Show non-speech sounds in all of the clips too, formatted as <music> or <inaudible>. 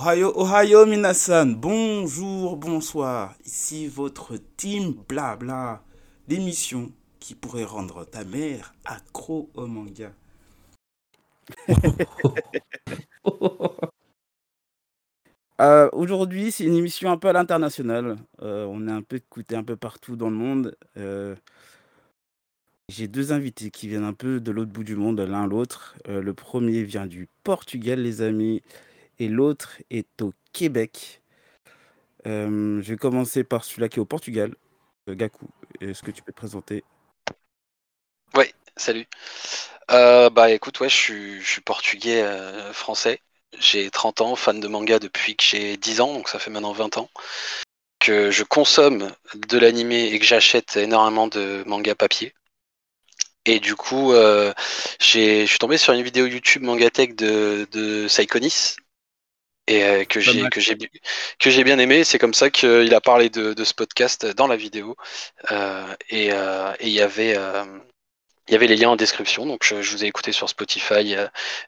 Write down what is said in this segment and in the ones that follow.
Ohio, Ohio, minasan. Bonjour, bonsoir. Ici votre team Blabla, l'émission qui pourrait rendre ta mère accro au manga. <laughs> Euh, Aujourd'hui, c'est une émission un peu à l'international. Euh, on est un peu écouté un peu partout dans le monde. Euh, J'ai deux invités qui viennent un peu de l'autre bout du monde, l'un l'autre. Le premier vient du Portugal, les amis, et l'autre est au Québec. Euh, je vais commencer par celui-là qui est au Portugal. Euh, Gaku, est-ce que tu peux te présenter? Ouais, salut. Euh, bah écoute, ouais, je suis, portugais français. J'ai 30 ans, fan de manga depuis que j'ai 10 ans, donc ça fait maintenant 20 ans. Que je consomme de l'animé et que j'achète énormément de manga papier. Et du coup, je suis tombé sur une vidéo YouTube Mangatech de, de Saikonis et euh, que j'ai que j'ai que j'ai bien aimé. C'est comme ça qu'il a parlé de, de ce podcast dans la vidéo. Euh, et euh, et il y avait il y avait les liens en description, donc je, je vous ai écouté sur Spotify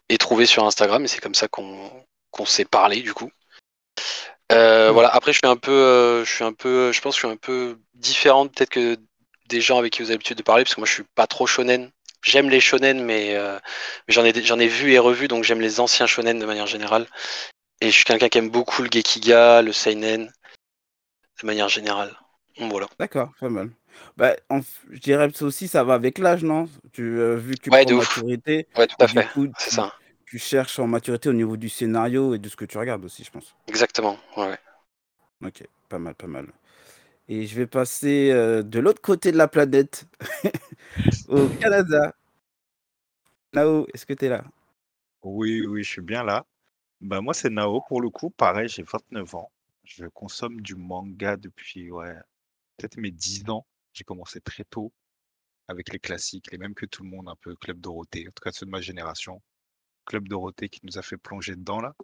et trouvé sur Instagram, et c'est comme ça qu'on qu'on s'est parlé du coup. Ouais. voilà. Après, je suis un peu, je suis un peu, je pense que je suis un peu différent peut-être que des gens avec qui vous avez l'habitude de parler, parce que moi, je suis pas trop shonen. J'aime les shonen, mais, euh, mais j'en ai, j'en ai vu et revu, donc j'aime les anciens shonen de manière générale. Et je suis quelqu'un qui aime beaucoup le gekiga, le seinen, de manière générale. Donc, Voilà. D'accord, pas mal. Bah, en je dirais que ça aussi, ça va avec l'âge, non? Tu, euh, vu que tu Ouais, prends maturité, Ouais, tout à fait. coup, tu, ça. tu cherches en maturité au niveau du scénario et de ce que tu regardes aussi, je pense. Exactement. Ouais. ouais. Ok, pas mal, pas mal. Et je vais passer euh, de l'autre côté de la planète, <laughs> au Canada. Nao, est-ce que tu es là? Oui, oui, je suis bien là. Bah, moi, c'est Nao pour le coup. Pareil, j'ai 29 ans. Je consomme du manga depuis, ouais, peut-être mes 10 ans. J'ai commencé très tôt avec les classiques, les mêmes que tout le monde, un peu Club Dorothée, en tout cas ceux de ma génération. Club Dorothée qui nous a fait plonger dedans là.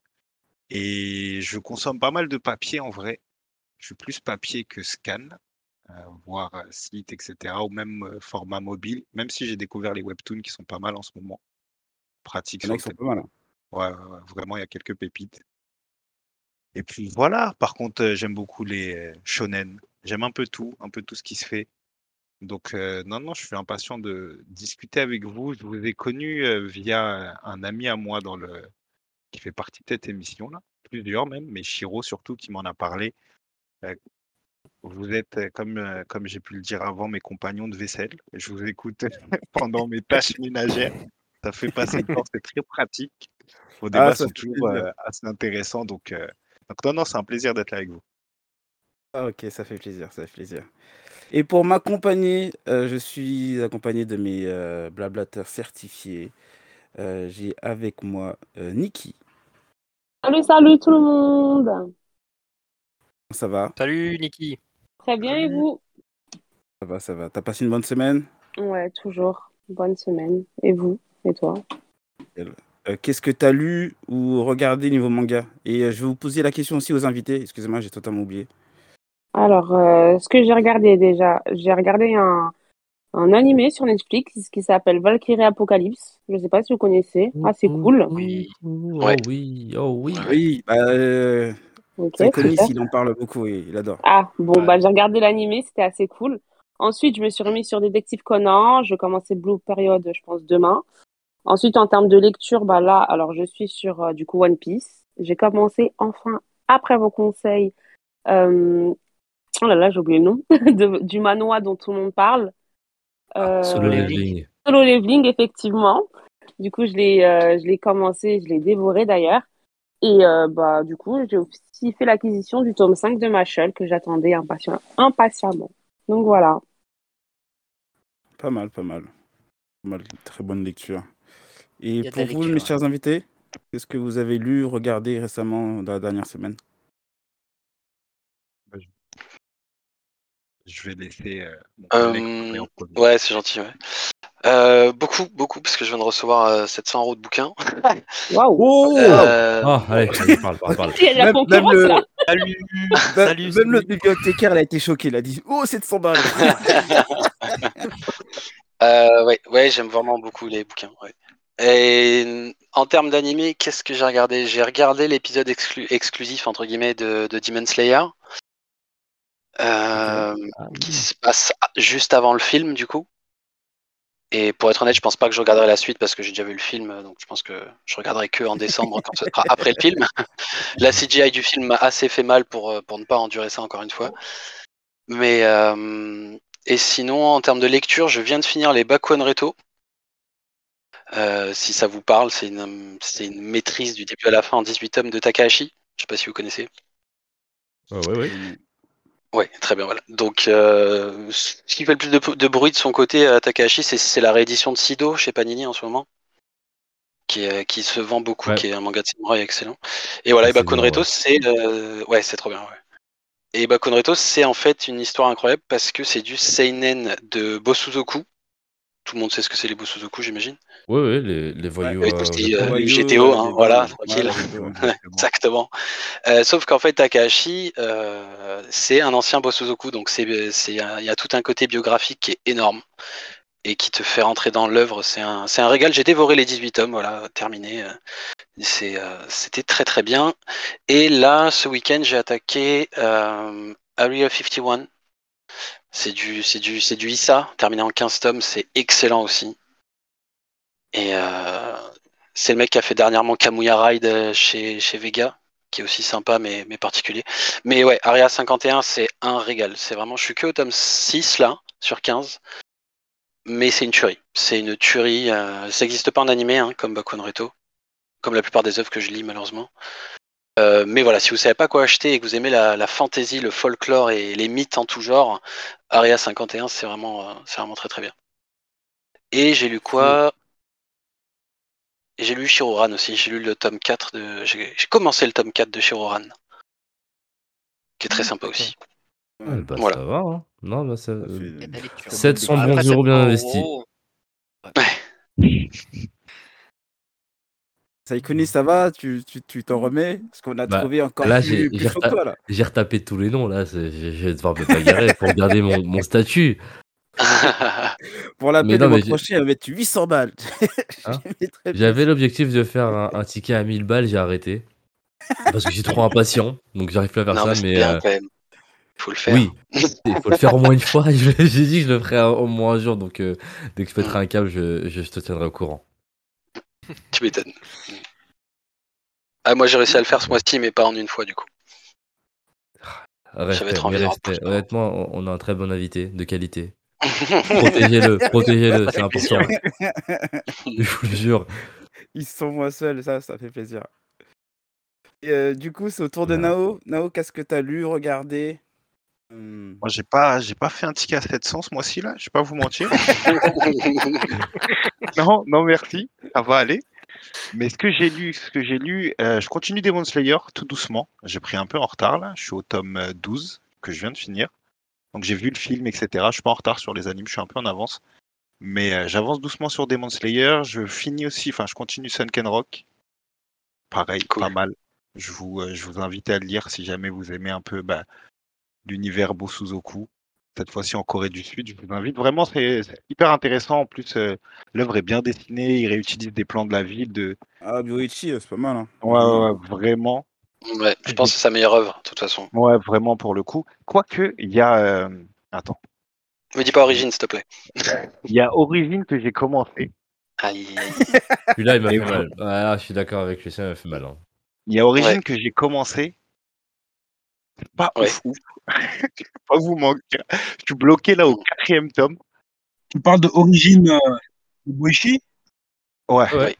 Et je consomme pas mal de papier en vrai. Je suis plus papier que scan, euh, voire euh, site, etc. Ou même euh, format mobile, même si j'ai découvert les webtoons qui sont pas mal en ce moment. Sur le téléphone. pas mal. hein. Ouais, ouais, vraiment, il y a quelques pépites. Et puis voilà, par contre, j'aime beaucoup les shonen. J'aime un peu tout, un peu tout ce qui se fait. Donc, non, non, je suis impatient de discuter avec vous. Je vous ai connu via un ami à moi dans le... qui fait partie de cette émission-là, plusieurs même, mais Shiro surtout qui m'en a parlé. Vous êtes, comme, comme j'ai pu le dire avant, mes compagnons de vaisselle. Je vous écoute <laughs> pendant mes tâches ménagères. Ça fait passer le temps, c'est très pratique. Vos Ah, débats ça sont fait toujours plaisir. euh, assez intéressants. Donc, euh, donc non, non, c'est un plaisir d'être là avec vous. Ah, ok, ça fait plaisir, ça fait plaisir. Et pour m'accompagner, euh, je suis accompagné de mes euh, blablateurs certifiés. Euh, J'ai avec moi euh, Niki. Salut, salut tout le monde. Ça va? Salut Niki. Très bien et vous? Ça va, ça va. T'as passé une bonne semaine? Ouais, toujours. Bonne semaine. Et vous? Et toi? Euh, Qu'est-ce que tu as lu ou regardé niveau manga? Et euh, je vais vous poser la question aussi aux invités. Excusez-moi, j'ai totalement oublié. Alors, euh, ce que j'ai regardé déjà, j'ai regardé un, un animé sur Netflix qui s'appelle Valkyrie Apocalypse. Je sais pas si vous connaissez. Ah, c'est cool. Oui. Oh Ouais. oui. Oh oui. Oui, bah, euh, Ok, Saikonis, super. il en parle beaucoup et il adore. Ah, bon, Ouais. bah, j'ai regardé l'animé, c'était assez cool. Ensuite, je me suis remis sur Détective Conan. Je vais commencer Blue Period, je pense, demain. Ensuite, en termes de lecture, bah là, alors je suis sur euh, du coup One Piece. J'ai commencé enfin, après vos conseils, euh, oh là là, j'ai oublié le nom, <laughs> de- du manoir dont tout le monde parle. Ah, Solo Euh, leveling. Solo Leveling, effectivement. Du coup, je l'ai euh, je l'ai commencé, je l'ai dévoré d'ailleurs. Et euh, bah, du coup, j'ai aussi fait l'acquisition du tome 5 de Machel que j'attendais impatient- impatiemment. Donc voilà. Pas mal, pas mal. Pas mal, très bonne lecture. Et pour vous, lecture, mes ouais. chers invités, qu'est-ce que vous avez lu, regardé récemment dans la dernière semaine? Bah, je- vais laisser euh, Euh. Ouais, c'est gentil. Ouais. Euh, beaucoup, beaucoup, parce que je viens de recevoir euh, 700 euros de bouquins. <laughs> Waouh! Oh! Euh, Ah, allez, allez, parle, parle, <laughs> <laughs> Même, le. Salut. même, Salut. même salut. le bibliothécaire, il a été choqué. Il a dit Oh, 700 balles! euh, ouais, ouais, j'aime vraiment beaucoup les bouquins. Ouais. Et en termes d'animé, qu'est-ce que j'ai regardé? J'ai regardé l'épisode exclu- exclusif entre guillemets de, de Demon Slayer, euh, Ah, qui se passe juste avant le film du coup. Et pour être honnête, je pense pas que je regarderai la suite parce que j'ai déjà vu le film, donc je pense que je regarderai que en décembre quand ce sera après le film. <laughs> La CGI du film m'a assez fait mal pour, euh, pour ne pas endurer ça encore une fois. Mais euh, et sinon, en termes de lecture, je viens de finir les Bakuan Reto. Euh, si ça vous parle, c'est une, maîtrise du début à la fin en 18 tomes de Takahashi. Je sais pas si vous connaissez. Ouais, ouais, ouais. Ouais, très bien, voilà. Donc, euh, ce qui fait le plus de, de bruit de son côté à Takahashi, c'est, la réédition de Sido chez Panini en ce moment, qui, est- qui se vend beaucoup, Ouais. qui est un manga de samouraï excellent. Et voilà, Ah, et c'est Bakun bien, Reto, ouais. c'est euh, ouais, c'est trop bien. Ouais. Et Bakun Reto, c'est en fait une histoire incroyable parce que c'est du seinen de Bosuzoku. Tout le monde sait ce que c'est les Bosuzoku, j'imagine. Ouais, ouais, les, les voyous. Oui, euh, euh, Voyou, GTO, hein, voilà, tranquille. <laughs> Ouais. Exactement. Euh, sauf qu'en fait, Takahashi, euh, c'est un ancien Bosuzoku, donc il y a tout un côté biographique qui est énorme et qui te fait rentrer dans l'œuvre. C'est un, c'est un régal. J'ai dévoré les 18 tomes, voilà, terminé. Euh, euh, c'était très très bien. Et là, ce week-end, j'ai attaqué euh, Area 51. C'est du, c'est du, Issa, terminé en 15 tomes. C'est excellent aussi. Et euh, c'est le mec qui a fait dernièrement Kamuya Ride chez, Vega, qui est aussi sympa mais, mais particulier. Mais ouais, Area 51, c'est un régal. C'est vraiment, je suis que au tome 6 là, sur 15. Mais c'est une tuerie. C'est une tuerie. euh, ça n'existe pas en animé, hein, comme Bakuan Reto. Comme la plupart des œuvres que je lis, malheureusement. Euh, mais voilà, si vous savez pas quoi acheter et que vous aimez la, la fantasy, le folklore et les mythes en tout genre, Area 51, c'est vraiment, euh, c'est vraiment très très bien. Et j'ai lu quoi? Et j'ai lu Shiroran aussi. J'ai lu le tome 4 de. J'ai j'ai commencé le tome 4 de Shiroran. Qui est très sympa aussi. Ouais, bah, Voilà. ça va, hein. Non, bah, ça. Ça fait- euh, Il y a de la lecture. 700 Après, bons euros bien investis. gros. <laughs> Saïkuni, ça va Tu tu- tu t'en remets? Parce qu'on a Bah, trouvé encore là, plus, j'ai- plus j'ai reta- toi, là. J'ai retapé tous les noms là, je je vais devoir me bagarrer pour garder mon, mon statut. <laughs> Pour la Mais paix de mais j'ai- prochain, il va mettre 800 balles. <laughs> Hein? J'avais l'objectif de faire un, un ticket à 1000 balles, j'ai arrêté. Parce que suis trop impatient, donc j'arrive plus à faire non, ça. mais euh. Faut le faire. oui, <laughs> il faut le faire au moins une fois. J'ai dit que je le ferai au moins un jour, donc euh, dès que je pèterai un câble, je, je te tiendrai au courant. <laughs> Tu m'étonnes. Ah, moi j'ai réussi à le faire ce mois-ci, mais pas en une fois du coup. Trop envie respect. reparler. Honnêtement, on a un très bon invité de qualité. <laughs> Protégez-le, protégez-le, c'est important. Je vous le jure. Ils sont moi seul, ça, ça fait plaisir. Et, euh, du coup, c'est au tour de. Nao. Nao, qu'est-ce que t'as lu, regardé? Hmm. Moi, j'ai pas, j'ai pas fait un ticket à 700 ce mois-ci là. Je vais pas vous mentir. <laughs> non, non, merci. Ça va aller. Mais ce que j'ai lu, ce que j'ai lu, euh, je continue Demon Slayer tout doucement. J'ai pris un peu en retard là. Je suis au tome euh, 12 que je viens de finir. Donc j'ai vu le film, etc. Je suis pas en retard sur les animes, je suis un peu en avance. Mais euh, j'avance doucement sur Demon Slayer. Je finis aussi, enfin je continue Sunken Rock. Pareil, Cool. pas mal. Je vous, euh, je vous invite à le lire si jamais vous aimez un peu bah, l'univers Bosuzoku. Cette fois-ci en Corée du Sud, je vous invite vraiment, c'est hyper intéressant. En plus, euh, l'œuvre est bien dessinée, il réutilise des plans de la ville. De... Ah, Bioichi, euh, c'est pas mal. Hein. Ouais, ouais, ouais, vraiment. ouais, je pense que c'est sa meilleure œuvre, de toute façon. Ouais, vraiment pour le coup. Quoique, il y a. euh, Attends. Me dis pas Origine, s'il te plaît. Il y a Origin que j'ai commencé. Aïe. Celui-là, il m'a fait mal. Ah, je suis d'accord avec lui, ça m'a fait mal. hein. Il y a Origin Ouais. que j'ai commencé. Pas Ouais. ouf, ouf. <laughs> pas vous mentir. Je suis bloqué là au quatrième tome. Tu parles de Origine euh, de Boichi Ouais. Ouais.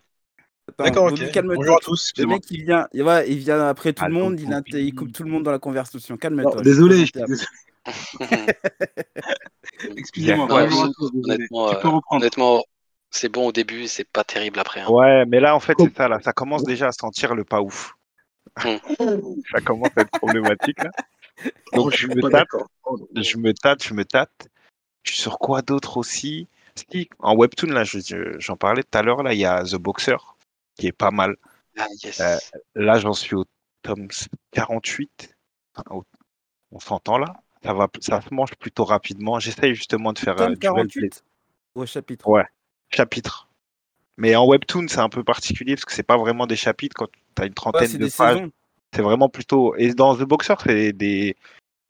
D'accord, Bobby, ok. calme-toi. Bonjour à tous. Le excusez-moi. mec, il vient, il, va, il vient après tout Ah, le monde, il, coupe tout le monde dans la conversation. Calme-toi. désolé, je présenter <laughs> excusez-moi. Ouais, désolé. honnêtement, Tu euh. Honnêtement, c'est bon au début, c'est pas terrible après. hein. Ouais, mais là, en fait, c'est ça. Là, ça commence déjà à sentir le pas ouf. Hmm. ça commence à être problématique là. <laughs> Donc, je me tape, d'accord. Oh, je me tâte, je me tâte. Je suis sur quoi d'autre aussi? Si, en webtoon, là, je- je- j'en parlais tout à l'heure, là, il y a The Boxer, qui est pas mal. Ah, yes. Euh, Là, j'en suis au tome 48. Enfin, au- On s'entend là ça, va, ça se mange plutôt rapidement. J'essaye justement de faire euh, Tome du well play. 48 Au chapitre? Ouais. chapitre. Mais en webtoon, c'est un peu particulier parce que c'est pas vraiment des chapitres quand tu as une Ouais, trentaine de pages. C'est vraiment plutôt. Et dans The Boxer, c'est des.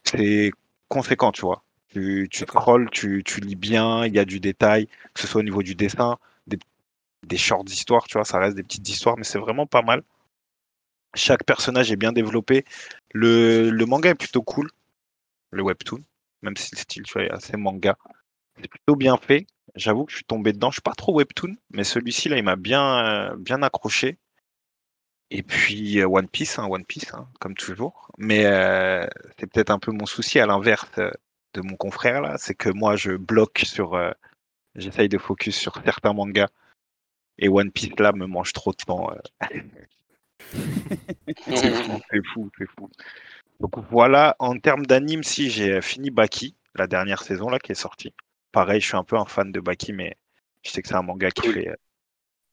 C'est conséquent, tu vois. Tu, tu scrolls, tu, tu lis bien, il y a du détail, que ce soit au niveau du dessin, des, des shorts d'histoire, tu vois, ça reste des petites histoires, mais c'est vraiment pas mal. Chaque personnage est bien développé. Le, le manga est plutôt cool, le webtoon, même si le style, tu vois, est assez manga. C'est plutôt bien fait. J'avoue que je suis tombé dedans. Je suis pas trop webtoon, mais celui-ci, là, il m'a bien, euh, bien accroché. Et puis euh, One Piece, hein, One Piece, hein, comme toujours. Mais euh, c'est peut-être un peu mon souci à l'inverse euh, de mon confrère là, c'est que moi je bloque sur, euh, j'essaye de focus sur certains mangas et One Piece là me mange trop de temps. euh. <laughs> c'est fou, c'est fou. Donc voilà, en termes d'anime, si j'ai fini Baki, la dernière saison là qui est sortie. Pareil, je suis un peu un fan de Baki, mais je sais que c'est un manga qui fait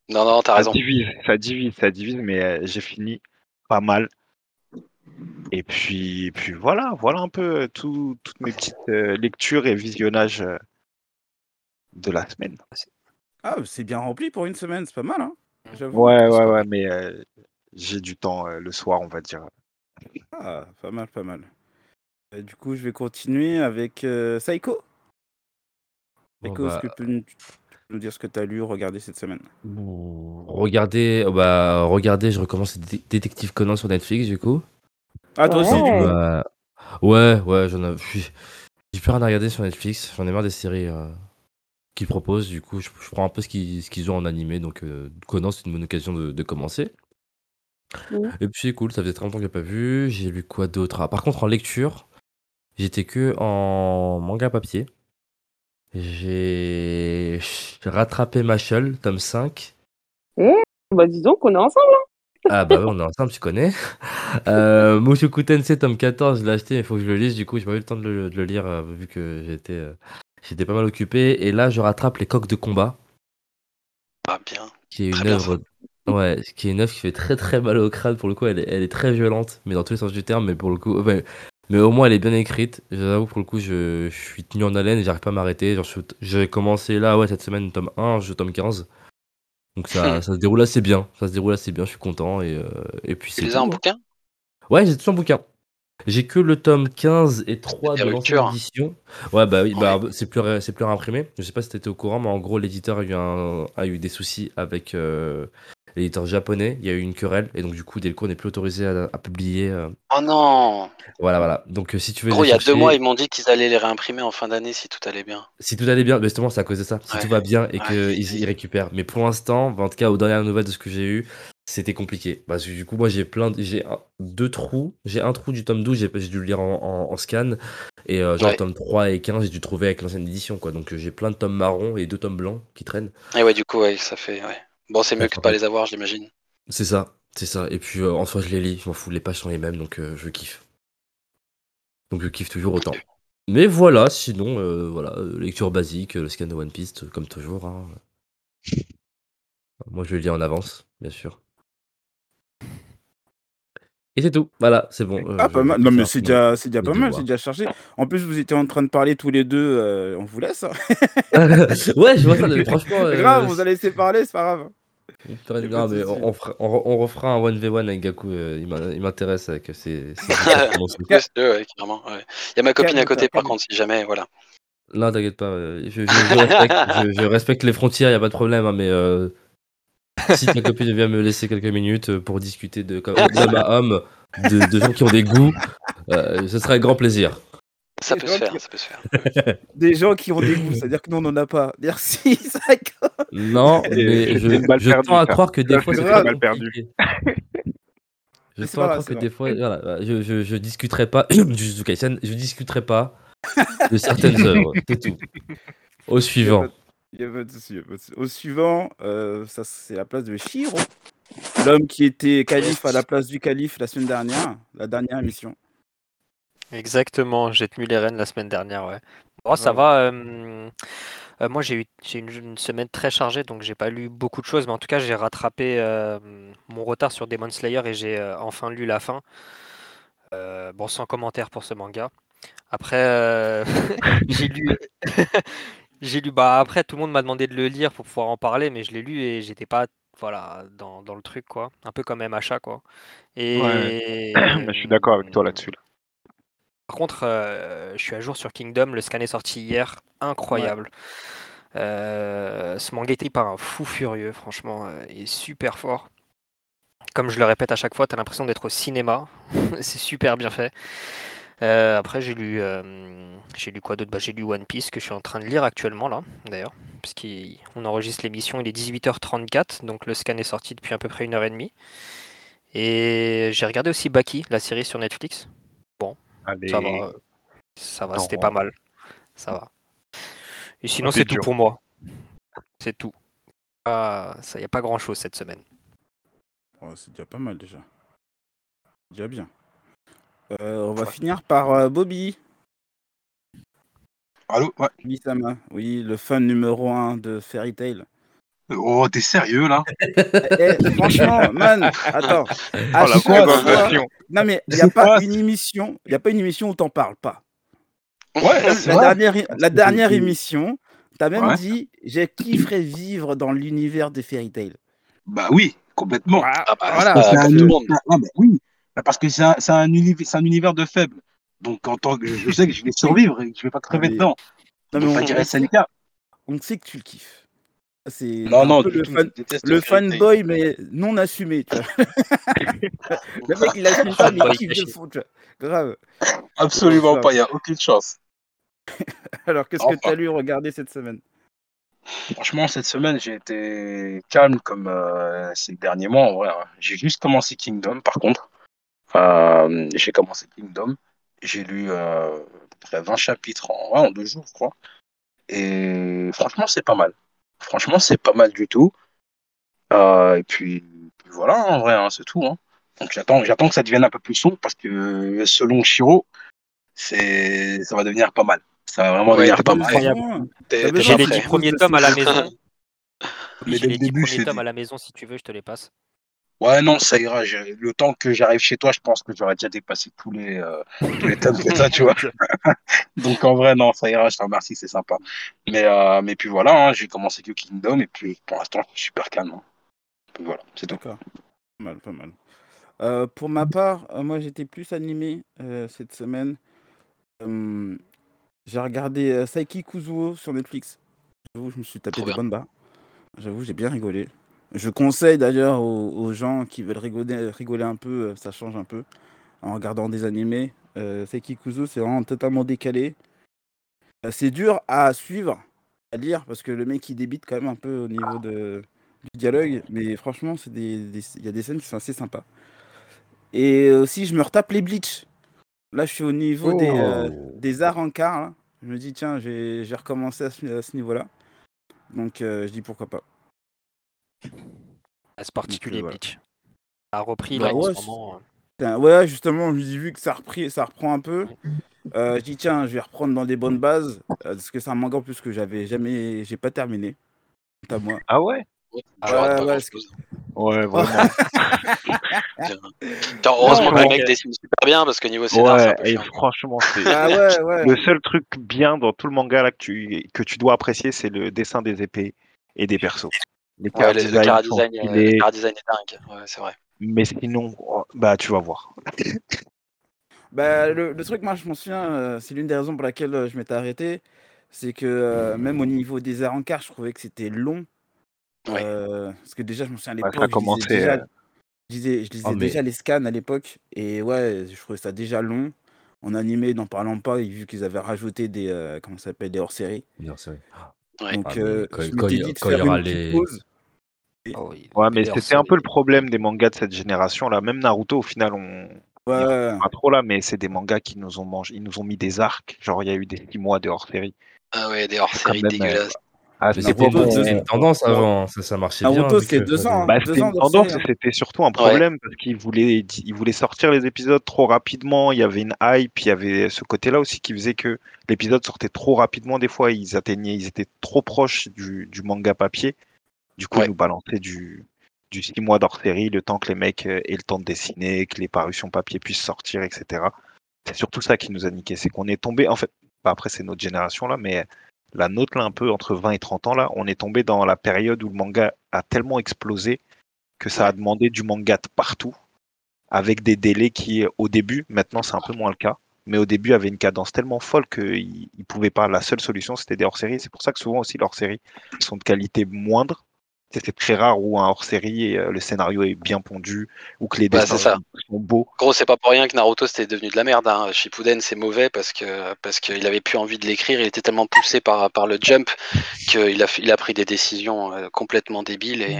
Non, non, t'as ça raison. divise, ça divise, ça divise, mais euh, j'ai fini pas mal. Et puis, puis voilà, voilà un peu euh, tout- toutes mes petites euh, lectures et visionnages euh, de la semaine. Ah, c'est bien rempli pour une semaine, c'est pas mal, hein. Ouais, ouais, ouais, mais euh, j'ai du temps euh, le soir, on va dire. Ah, pas mal, pas mal. Du coup, je vais continuer avec euh, Saiko, est-ce bah, que tu peux nous, dire ce que tu as lu, regardé cette semaine regardez, oh, bah, regardez, je recommence Dé- Détective Conan sur Netflix, du coup. Ah, toi aussi, du Ouais. coup Bah, ouais, ouais, j'en ai. je J'ai plus rien à regarder sur Netflix. J'en ai marre des séries euh, qu'ils proposent. Du coup, je, je prends un peu ce qu'ils ont en animé. Donc, euh, Conan, c'est une bonne occasion de, de commencer. Et puis, c'est cool. Ça faisait très longtemps que j'ai pas vu. J'ai lu quoi d'autre? Ah, Par contre, en lecture, j'étais que en manga papier. J'ai rattrapé Machel, tome 5. Bah, dis donc, on est ensemble. Ah bah ouais, on est ensemble, tu connais. <laughs> Euh, Mushoku Tensei tome 14, je l'ai acheté, il faut que je le lise. Du coup, j'ai pas eu le temps de le, de le lire euh, vu que j'étais euh, j'étais pas mal occupé. Et là, je rattrape les coques de combat, Ah, bien. qui est Très une œuvre, ouais, qui est une œuvre qui fait très très mal au crâne. Pour le coup, elle est, elle est très violente, mais dans tous les sens du terme. Mais pour le coup, mais au moins elle est bien écrite. J'avoue pour le coup, je, je suis tenu en haleine, et j'arrive pas à m'arrêter. J'ai commencé là, ouais, cette semaine tome 1, je tome 15. Donc ça, <laughs> ça se déroule assez bien, ça se déroule assez bien, je suis content et, euh, et puis Tu c'est les as en bouquin? Ouais, j'ai tout en bouquin. J'ai que le tome 15 et 3 des de l'ancienne édition. Ouais, bah oui, bah, c'est plus, plus réimprimé. Je sais pas si t'étais au courant, mais en gros, l'éditeur a, eu un- a eu des soucis avec euh, l'éditeur japonais. Il y a eu une querelle, et donc du coup, Delcourt n'est plus autorisé à, à publier. euh, Oh non Voilà, voilà. Donc euh, si tu veux Gros, il y a deux mois, ils m'ont dit qu'ils allaient les réimprimer en fin d'année si tout allait bien. Si tout allait bien, mais justement, c'est à cause de ça. Si Ouais. tout va bien et Ouais. qu'ils ils récupèrent. Mais pour l'instant, en tout cas, aux dernières nouvelles de ce que j'ai eu, c'était compliqué. Parce que du coup, moi, j'ai plein, de- j'ai un- deux trous. J'ai un trou du tome 12, j'ai dû le lire en, en- en scan. Et euh, genre, Ouais. tome 3 et 15, j'ai dû trouver avec l'ancienne édition, quoi. Donc, euh, j'ai plein de tomes marrons et deux tomes blancs qui traînent. Et ouais, du coup, ouais, ça fait. Ouais. Bon, c'est mieux que de pas les avoir, j'imagine. C'est ça, c'est ça. Et puis, euh, en soi, je les lis. Je m'en fous, les pages sont les mêmes, donc euh, je kiffe. Donc, je kiffe toujours autant. Mais voilà, sinon, euh, voilà, lecture basique, le scan de One Piece, comme toujours. hein. Moi, je le lis en avance, bien sûr. Et c'est tout. Voilà, c'est bon. euh, Ah, je- pas mal. Non, mais c'est déjà, c'est déjà pas mal, c'est déjà chargé. En plus, vous étiez en train de parler tous les deux, euh, on vous laisse. hein. <laughs> ouais, je vois ça, mais franchement. euh, grave, vous allez laisser parler, c'est pas grave. a de mais on, on fera- on re- on refera un 1v1 avec Gaku. euh, il m'intéresse avec ses. <laughs> Ouais, ouais. Il y a ma copine à côté, par contre, si jamais, voilà. Non, t'inquiète pas. euh, Je, je- je respecte, je- je respecte les frontières, il a pas de problème. hein, mais euh, si ta copine vient me laisser quelques minutes euh, pour discuter de comme- d'homme à homme, de, de gens qui ont des goûts, euh, ce serait avec grand plaisir. Ça peut faire, qui- ça peut se faire. <laughs> Des gens qui ont des goûts, c'est-à-dire que nous, on n'en a pas. Merci, <laughs> Saiko. Non, mais je, perdue, tends à croire que des fois c'est perdue. compliqué. Je tends à pas croire que des fois, voilà, je, je, je discuterai pas, <clears throat> je discuterai pas de certaines <laughs> œuvres, c'est tout. Au suivant. Il a pas de souci. Au suivant, euh, ça c'est la place de Shiro, l'homme qui était calife à la place du calife la semaine dernière, la dernière émission. Exactement, j'ai tenu les rênes la semaine dernière, ouais. Bon, ça Ouais. va. euh, euh, moi, j'ai eu j'ai une, une semaine très chargée, donc j'ai pas lu beaucoup de choses, mais en tout cas, j'ai rattrapé mon retard sur Demon Slayer et j'ai euh, enfin lu la fin. Bon, sans commentaire pour ce manga. Après, <laughs> j'ai lu, J'ai lu, bah après, tout le monde m'a demandé de le lire pour pouvoir en parler, mais je l'ai lu et j'étais pas voilà, dans, dans le truc, quoi. Un peu comme MHA, quoi. Et. Mais <clears throat> je suis d'accord avec toi là-dessus. là. Par contre, euh, je suis à jour sur Kingdom. Le scan est sorti hier. Incroyable. Euh, ce manga était par un fou furieux, franchement. euh, Il est super fort. Comme je le répète à chaque fois, t'as l'impression d'être au cinéma. <laughs> C'est super bien fait. Euh, après, j'ai lu, euh, j'ai lu quoi d'autre? Bah, J'ai lu One Piece que je suis en train de lire actuellement, là, d'ailleurs. Parce qu'on enregistre l'émission, il est 18h34. Donc le scan est sorti depuis à peu près une heure et demie. Et j'ai regardé aussi Baki, la série sur Netflix. Allez. Ça va, ça va, Non. c'était pas mal. Ça va. Et sinon, peu c'est tout pour moi. C'est tout. Ah, ça y a pas grand chose cette semaine. Oh, c'est déjà pas mal déjà. Déjà bien. Euh, on va finir par euh, Bobby. Allô ouais. Bisama. Oui, le fan numéro 1 de Fairy Tail. Oh, t'es sérieux là? Eh, eh, franchement, <laughs> man, attends. Oh la fois-. Non mais il n'y a pas une émission, il y a pas une émission où t'en parles pas. Ouais, c'est La vrai. dernière, la dernière émission, t'as même Ouais. dit, j'ai kifferé vivre dans l'univers de Fairy Tail. Bah oui, complètement. Ah, Ah bah, voilà. ça, C'est un comme tout le uni- monde. Ah, bah oui, parce que c'est un, univers, c'est un univers de faibles. Donc en tant que je sais que je vais survivre et que je vais pas crever Mais- dedans. Non, mais on, pas dire on- SNK. on sait que tu le kiffes. C'est Non, non, le, fan- le fanboy, mais non assumé. Tu vois. <laughs> le mec, il assume pas, mais il kiffe de fond. Tu vois. Grave. Absolument pas, il n'y a aucune chance. <laughs> Alors, qu'est-ce que tu as lu regardé cette semaine? Franchement, cette semaine, j'ai été calme comme euh, ces derniers mois, en vrai. hein. J'ai juste commencé Kingdom, par contre. Euh, j'ai commencé Kingdom. J'ai lu euh, à peu près 20 chapitres en, ouais, en deux jours, je crois. Et franchement, c'est pas mal. Franchement, c'est pas mal du tout. Euh, et puis, puis voilà, en vrai, hein, c'est tout. hein. Donc j'attends, j'attends que ça devienne un peu plus sombre parce que selon Shiro, c'est, ça va devenir pas mal. Ça va vraiment Ouais, devenir pas mal. J'ai les de dix prêt. premiers de tomes à la <laughs> maison. Mais J'ai dès les le dix début, tomes à la maison si tu veux, je te les passe. Ouais, non, ça ira. Le temps que j'arrive chez toi, je pense que j'aurais déjà dépassé tous les, euh, tous les tomes que tu vois. <laughs> Donc en vrai, non, ça ira. Je te remercie, c'est sympa. Mais, euh, mais puis voilà, hein, j'ai commencé que Kingdom et puis pour l'instant, je suis super calme. hein. Puis voilà, c'est tout. D'accord. Pas mal, pas mal. Euh, pour ma part, euh, moi j'étais plus animé cette semaine. Euh, j'ai regardé Saiki Kuzuo sur Netflix. J'avoue, je me suis tapé Trop des bien. bonnes barres. J'avoue, j'ai bien rigolé. Je conseille d'ailleurs aux, aux gens qui veulent rigoler, rigoler un peu, euh, ça change un peu, en regardant des animés. Euh, c'est vraiment totalement décalé. Euh, c'est dur à suivre, à lire, parce que le mec il débite quand même un peu au niveau de, du dialogue, mais franchement, c'est des, des- il y a des scènes qui sont assez sympas. Et aussi, je me retape les Bleach. Là, je suis au niveau des, euh, des arts en quart. là. Je me dis, tiens, vais recommencer à ce, niveau-là. Donc, euh, je dis pourquoi pas. C'est particulier, voilà. Bleach. Ça a repris Bah là en ouais, ce moment. euh. Putain, Ouais, justement, je dis, vu que ça, repris, ça reprend un peu, euh, je dis, tiens, je vais reprendre dans des bonnes bases. euh, parce que c'est un manga en plus que j'avais jamais, j'ai pas terminé. À moi. Ah ouais? Ouais, pas ouais, vraiment. <laughs> Heureusement que le mec dessine super bien parce que niveau scénar, c'est un ouais, peu et franchement, c'est Ah ouais, ouais. le seul truc bien dans tout le manga là que tu, que tu dois apprécier, c'est le dessin des épées et des persos. Les Ouais, chara le, design euh, le stylés, chara design est dingue. Ouais, c'est vrai. mais sinon, bah tu vas voir. Bah, le, le truc, moi, je m'en souviens, euh, c'est l'une des raisons pour laquelle euh, je m'étais arrêté. C'est que euh, même au niveau des quart, je trouvais que c'était long. Ouais. Euh, parce que déjà, je me souviens à l'époque, je déjà, euh, je lisais, je lisais Oh, mais- déjà les scans à l'époque. Et ouais, je trouvais ça déjà long. En animé, n'en parlant pas, et vu qu'ils avaient rajouté des, euh, comment ça s'appelle, des hors-séries. Vrai. Ouais. Donc, Ah, euh, quand- il y aura les- pause. Oh oui. Ouais, mais c'était un c'est- peu le problème des mangas de cette génération là. Même Naruto, au final, on Ouais, pas trop là, mais c'est des mangas qui nous ont mangé, ils nous ont mis des arcs. Genre, il y a eu des six mois de hors-série. Ah ouais, des Quand même, euh, dégueulasses. Ah, c'était c'était Naruto, une, c'était tendance avant, ça, ça marchait bien. Naruto, c'est deux ça ans, avait- hein. Bah, c'était une tendance, hein. c'était surtout un problème parce qu'ils voulaient, ils voulaient sortir les épisodes trop rapidement. Il y avait une hype, il y avait ce côté-là aussi qui faisait que l'épisode sortait trop rapidement. Des fois, ils atteignaient, ils étaient trop proches du, du manga papier. Du coup, Ouais. ils nous balançaient du, du six mois d'hors série, le temps que les mecs euh, aient le temps de dessiner, que les parutions papier puissent sortir, etc. C'est surtout ça qui nous a niqué. C'est qu'on est tombé, en fait, bah, après, c'est notre génération là, mais la nôtre là un peu entre 20 et 30 ans là, on est tombé dans la période où le manga a tellement explosé que ça a demandé du manga de partout avec des délais qui au début, maintenant c'est un peu moins le cas, mais au début avait une cadence tellement folle qu'ils ne pouvaient pas. La seule solution c'était des hors-séries. C'est pour ça que souvent aussi les hors-séries sont de qualité moindre. C'est très rare où un hors-série euh, le scénario est bien pondu ou que les Bah, dessins ça. sont beaux. Gros, c'est pas pour rien que Naruto c'était devenu de la merde. Hein. Shippuden c'est mauvais parce que parce qu'il avait plus envie de l'écrire. Il était tellement poussé par par le jump qu'il a il a pris des décisions euh, complètement débiles et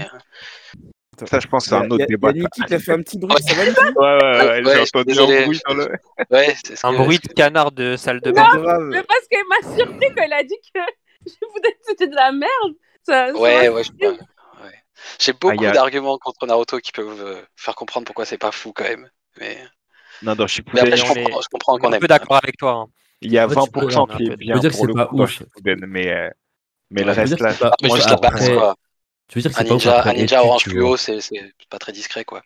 Ça, je pense que c'est un autre il y a- débat. il y a Niki qui a fait un petit bruit, Ouais. ça va Niki Ouais, ouais, ouais, Ouais, j'ai entendu un bruit dans le. ouais, c'est ce Un que- bruit de canard de salle de bain. Mais parce qu'elle m'a surpris quand elle a dit que <laughs> Shippuden c'était de la merde. Ça, Ouais, ouais, je-. J'ai beaucoup Ah, a- d'arguments contre Naruto qui peuvent euh, faire comprendre pourquoi c'est pas fou quand même. Mais, Non, dans mais Shippuden, après, je comprends, je comprends On est qu'on un peu d'accord avec toi. hein. il y a En fait, tu peux- 20% on qui est bien dire que pour c'est le pas coup ouf. Shippuden, mais, euh, mais le Ouais, reste que là. pas- mais moi, juste la après- base, quoi. Tu veux dire que Un c'est pas ouf ninja, un ninja orange plus haut, c'est pas très discret, quoi.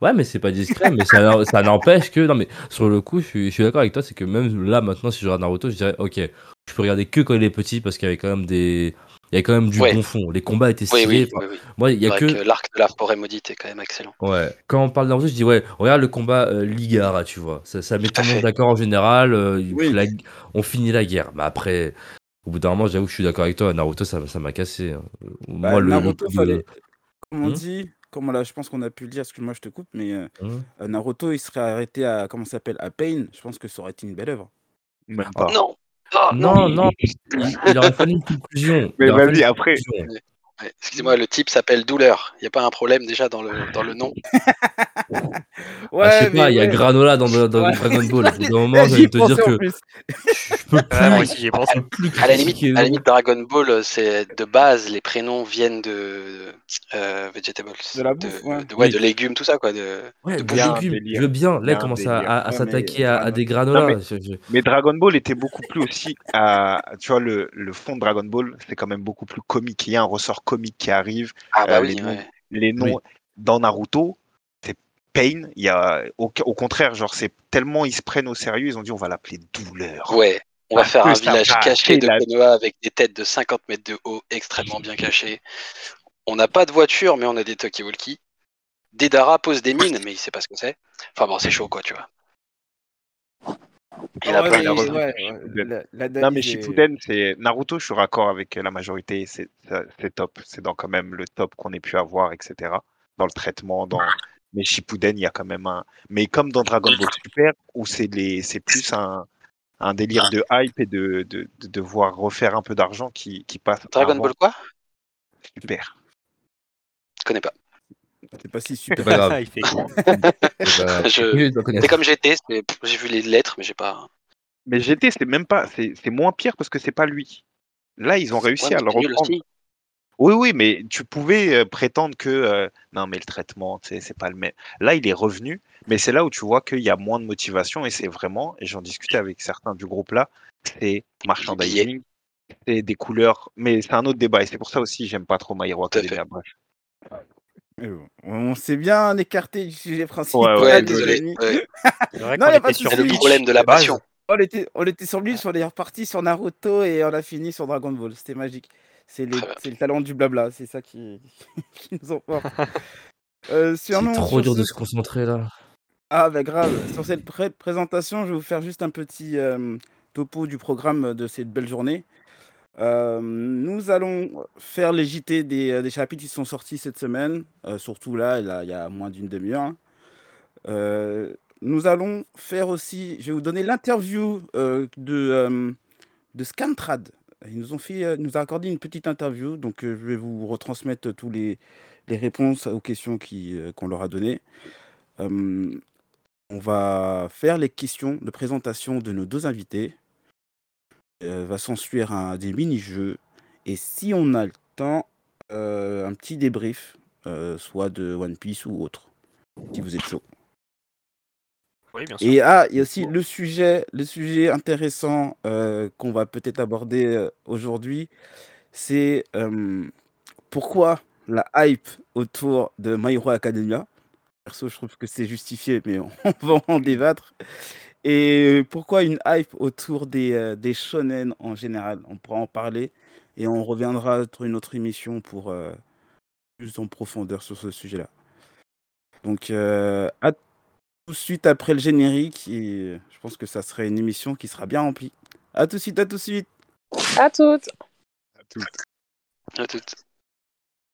Ouais, mais c'est pas discret, mais ça, ça n'empêche que. Non, mais sur le coup, je suis, je suis d'accord avec toi, c'est que même là, maintenant, si je regarde Naruto, je dirais, ok, je peux regarder que quand il est petit parce qu'il y avait quand même des. Il y avait quand même du Ouais. bon fond. Les combats étaient stylés. oui, Enfin, oui, oui. Moi, il y a que. que l'arc de la forêt maudite est quand même excellent. Ouais. Quand on parle de Naruto, je dis, ouais, regarde le combat euh, Ligara, tu vois. Ça, ça met tout le monde d'accord en général. euh, Oui. la- on finit la guerre. Mais après, au bout d'un moment, j'avoue que je suis d'accord avec toi. Naruto, ça ça m'a cassé. hein. Bah, Moi, le. le Naruto, de- fallait, comme on Hmm? dit, comme là, je pense qu'on a pu le dire, excuse-moi, je te coupe, mais euh, Hmm? euh, Naruto, il serait arrêté à, comment s'appelle, à Pain. Je pense que ça aurait été une belle œuvre. Même pas. Non Ah, Non, non, il, aurait fallu une conclusion. Mais vas-y, après. conclusion. Ouais, Excusez-moi, le type s'appelle Douleur. Il n'y a pas un problème déjà dans le, dans le nom? <laughs> Ouais, Ah, je sais pas, il y a. Granola dans, dans Ouais. Dragon Ball. Au bout d'un moment, de te dire que je peux plus, Ouais, moi aussi, j'y ai pensé. À la limite, critiquer à la le limite Dragon Ball, c'est de base, les prénoms viennent de euh, vegetables, De la bouffe, ouais. de, ouais, Oui. de légumes, tout ça quoi. De, Ouais, de légumes, je veux bien. Là, il commence à, délire. à- à Ouais, s'attaquer à, des granolas. Non, mais- Je- je- Mais Dragon Ball était beaucoup plus aussi à, tu vois, le, le fond de Dragon Ball, c'est quand même beaucoup plus comique. Il y a un ressort comique qui arrive. Ah bah Euh, oui, les noms- ouais. Les noms dans Naruto, c'est Pain. Il y a, au, au contraire, genre, c'est tellement ils se prennent au sérieux, ils ont dit on va l'appeler douleur. Ouais, on va Parce faire un village caché de la- Konoha avec des têtes de 50 mètres de haut, extrêmement bien cachées. On n'a pas de voiture, mais on a des talkie-walkie. Dedara pose des mines, mais il sait pas ce que c'est. Enfin bon, c'est chaud quoi, tu vois. Il a ouais, ouais, la- la Non, mais Shippuden, c'est Naruto, je suis raccord avec la majorité, c'est top. C'est dans quand même le top qu'on ait pu avoir, etc. Dans le traitement, dans. Mais Shippuden, il y a quand même un. Mais comme dans Dragon Ball Super, où c'est les, c'est plus un, un délire de hype et de, de, de devoir refaire un peu d'argent qui, qui passe. Dragon Ball quoi? Super. Je connais pas. C'est pas si <laughs> super. <laughs> pas grave. <laughs> Fait- Je-. C'est comme GT, j'ai vu les lettres, mais j'ai pas. Mais GT, c'est même pas, c'est c'est moins pire parce que c'est pas lui. Là, ils ont réussi Ouais, à le reprendre. Oui, oui, mais tu pouvais euh, prétendre que euh, non, mais le traitement, tu sais, c'est pas le même. Là, il est revenu, mais c'est là où tu vois qu'il y a moins de motivation et c'est vraiment, et j'en discutais avec certains du groupe là, c'est merchandising, c'est des couleurs, mais c'est un autre débat et c'est pour ça aussi j'aime pas trop My Hero. Academia. Bref. Bon, On s'est bien écarté du sujet principal. Ouais, Ouais, désolé. désolé. Ouais. <laughs> C'est vrai Non, y a était pas de sur le. Bleach, problème de la base. passion. On était, on était sur lui, on est reparti sur Naruto et on a fini sur Dragon Ball. C'était magique. C'est c'est le talent du blabla, c'est ça qui, <laughs> qui nous emporte. <laughs> Euh, C'est trop dur de se concentrer là. Ah bah grave, sur cette pré- présentation, je vais vous faire juste un petit euh, topo du programme de cette belle journée. Nous allons faire les JT des, euh, des chapitres qui sont sortis cette semaine, euh, surtout là, il y a moins d'une demi-heure. hein. Euh, nous allons faire aussi, je vais vous donner l'interview de, de Scantrad. Ils nous ont fait, nous a accordé une petite interview, donc je vais vous retransmettre tous les, les réponses aux questions qu'on leur a données. On va faire les questions de présentation de nos deux invités. Euh, va s'ensuivre un des mini-jeux. Et si on a le temps, euh, un petit débrief, euh, soit de One Piece ou autre, si vous êtes chaud. Oui, bien sûr. Et ah, il y a aussi le sujet, le sujet intéressant euh, qu'on va peut-être aborder aujourd'hui, c'est pourquoi la hype autour de My Hero Academia? Perso, je trouve que c'est justifié, mais on <laughs> va en débattre. Et pourquoi une hype autour des, euh, des shonen en général? On pourra en parler et on reviendra sur une autre émission pour euh, plus en profondeur sur ce sujet-là. Donc, euh, à tout de suite après le générique, et je pense que ça serait une émission qui sera bien remplie. À tout de suite, à tout de suite. À toutes. À toutes. À toutes.